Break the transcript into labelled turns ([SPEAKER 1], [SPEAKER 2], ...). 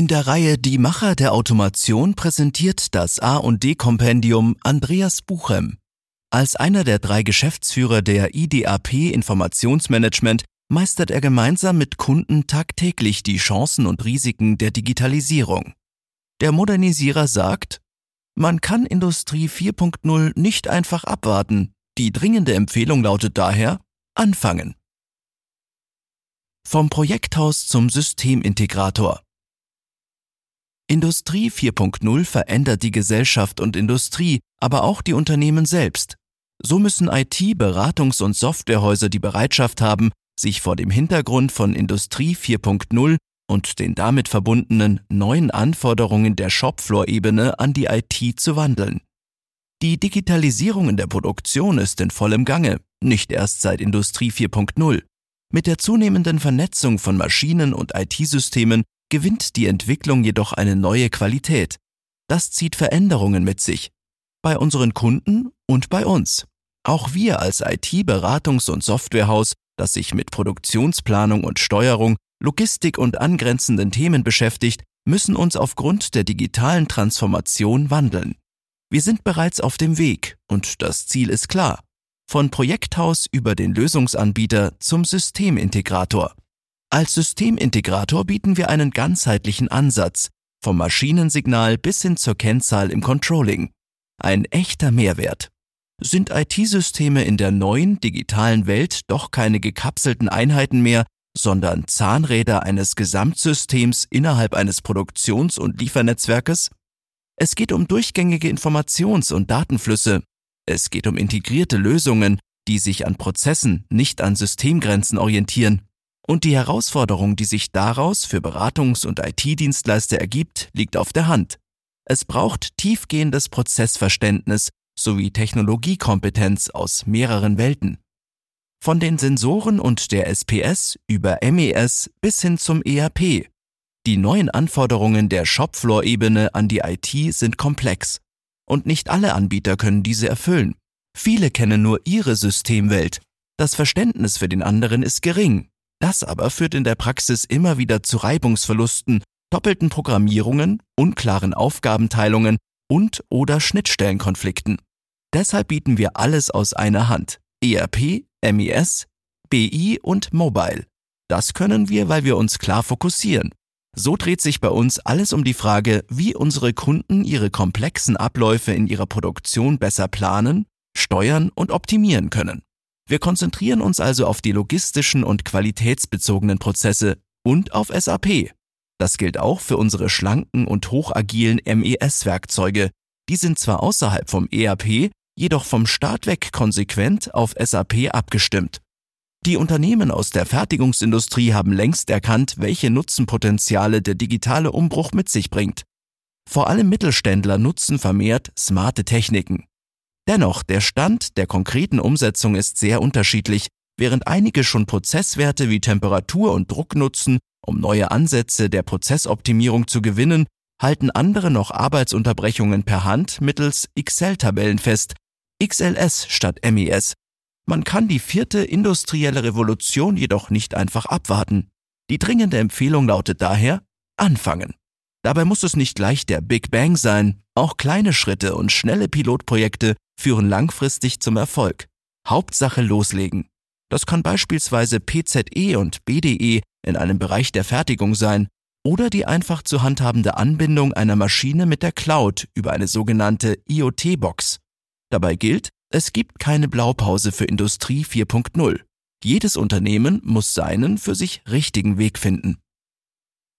[SPEAKER 1] In der Reihe Die Macher der Automation präsentiert das A&D-Kompendium Andreas Buchem. Als einer der drei Geschäftsführer der IDAP Informationsmanagement meistert er gemeinsam mit Kunden tagtäglich die Chancen und Risiken der Digitalisierung. Der Modernisierer sagt, man kann Industrie 4.0 nicht einfach abwarten. Die dringende Empfehlung lautet daher, anfangen. Vom Projekthaus zum Systemintegrator. Industrie 4.0 verändert die Gesellschaft und Industrie, aber auch die Unternehmen selbst. So müssen IT-, Beratungs- und Softwarehäuser die Bereitschaft haben, sich vor dem Hintergrund von Industrie 4.0 und den damit verbundenen neuen Anforderungen der Shopfloor-Ebene an die IT zu wandeln. Die Digitalisierung in der Produktion ist in vollem Gange, nicht erst seit Industrie 4.0. Mit der zunehmenden Vernetzung von Maschinen und IT-Systemen gewinnt die Entwicklung jedoch eine neue Qualität. Das zieht Veränderungen mit sich. Bei unseren Kunden und bei uns. Auch wir als IT-Beratungs- und Softwarehaus, das sich mit Produktionsplanung und Steuerung, Logistik und angrenzenden Themen beschäftigt, müssen uns aufgrund der digitalen Transformation wandeln. Wir sind bereits auf dem Weg und das Ziel ist klar. Von Projekthaus über den Lösungsanbieter zum Systemintegrator. Als Systemintegrator bieten wir einen ganzheitlichen Ansatz, vom Maschinensignal bis hin zur Kennzahl im Controlling. Ein echter Mehrwert. Sind IT-Systeme in der neuen digitalen Welt doch keine gekapselten Einheiten mehr, sondern Zahnräder eines Gesamtsystems innerhalb eines Produktions- und Liefernetzwerkes? Es geht um durchgängige Informations- und Datenflüsse. Es geht um integrierte Lösungen, die sich an Prozessen, nicht an Systemgrenzen orientieren. Und die Herausforderung, die sich daraus für Beratungs- und IT-Dienstleister ergibt, liegt auf der Hand. Es braucht tiefgehendes Prozessverständnis sowie Technologiekompetenz aus mehreren Welten. Von den Sensoren und der SPS über MES bis hin zum ERP. Die neuen Anforderungen der Shopfloor-Ebene an die IT sind komplex. Und nicht alle Anbieter können diese erfüllen. Viele kennen nur ihre Systemwelt. Das Verständnis für den anderen ist gering das aber führt in der Praxis immer wieder zu Reibungsverlusten, doppelten Programmierungen, unklaren Aufgabenteilungen und oder Schnittstellenkonflikten. Deshalb bieten wir alles aus einer Hand. ERP, MES, BI und Mobile. Das können wir, weil wir uns klar fokussieren. So dreht sich bei uns alles um die Frage, wie unsere Kunden ihre komplexen Abläufe in ihrer Produktion besser planen, steuern und optimieren können. Wir konzentrieren uns also auf die logistischen und qualitätsbezogenen Prozesse und auf SAP. Das gilt auch für unsere schlanken und hochagilen MES-Werkzeuge. Die sind zwar außerhalb vom ERP, jedoch vom Start weg konsequent auf SAP abgestimmt. Die Unternehmen aus der Fertigungsindustrie haben längst erkannt, welche Nutzenpotenziale der digitale Umbruch mit sich bringt. Vor allem Mittelständler nutzen vermehrt smarte Techniken. Dennoch, der Stand der konkreten Umsetzung ist sehr unterschiedlich, während einige schon Prozesswerte wie Temperatur und Druck nutzen, um neue Ansätze der Prozessoptimierung zu gewinnen, halten andere noch Arbeitsunterbrechungen per Hand mittels Excel-Tabellen fest, XLS statt MES. Man kann die vierte industrielle Revolution jedoch nicht einfach abwarten. Die dringende Empfehlung lautet daher, anfangen. Dabei muss es nicht gleich der Big Bang sein, auch kleine Schritte und schnelle Pilotprojekte führen langfristig zum Erfolg. Hauptsache loslegen. Das kann beispielsweise PZE und BDE in einem Bereich der Fertigung sein oder die einfach zu handhabende Anbindung einer Maschine mit der Cloud über eine sogenannte IoT-Box. Dabei gilt, es gibt keine Blaupause für Industrie 4.0. Jedes Unternehmen muss seinen für sich richtigen Weg finden.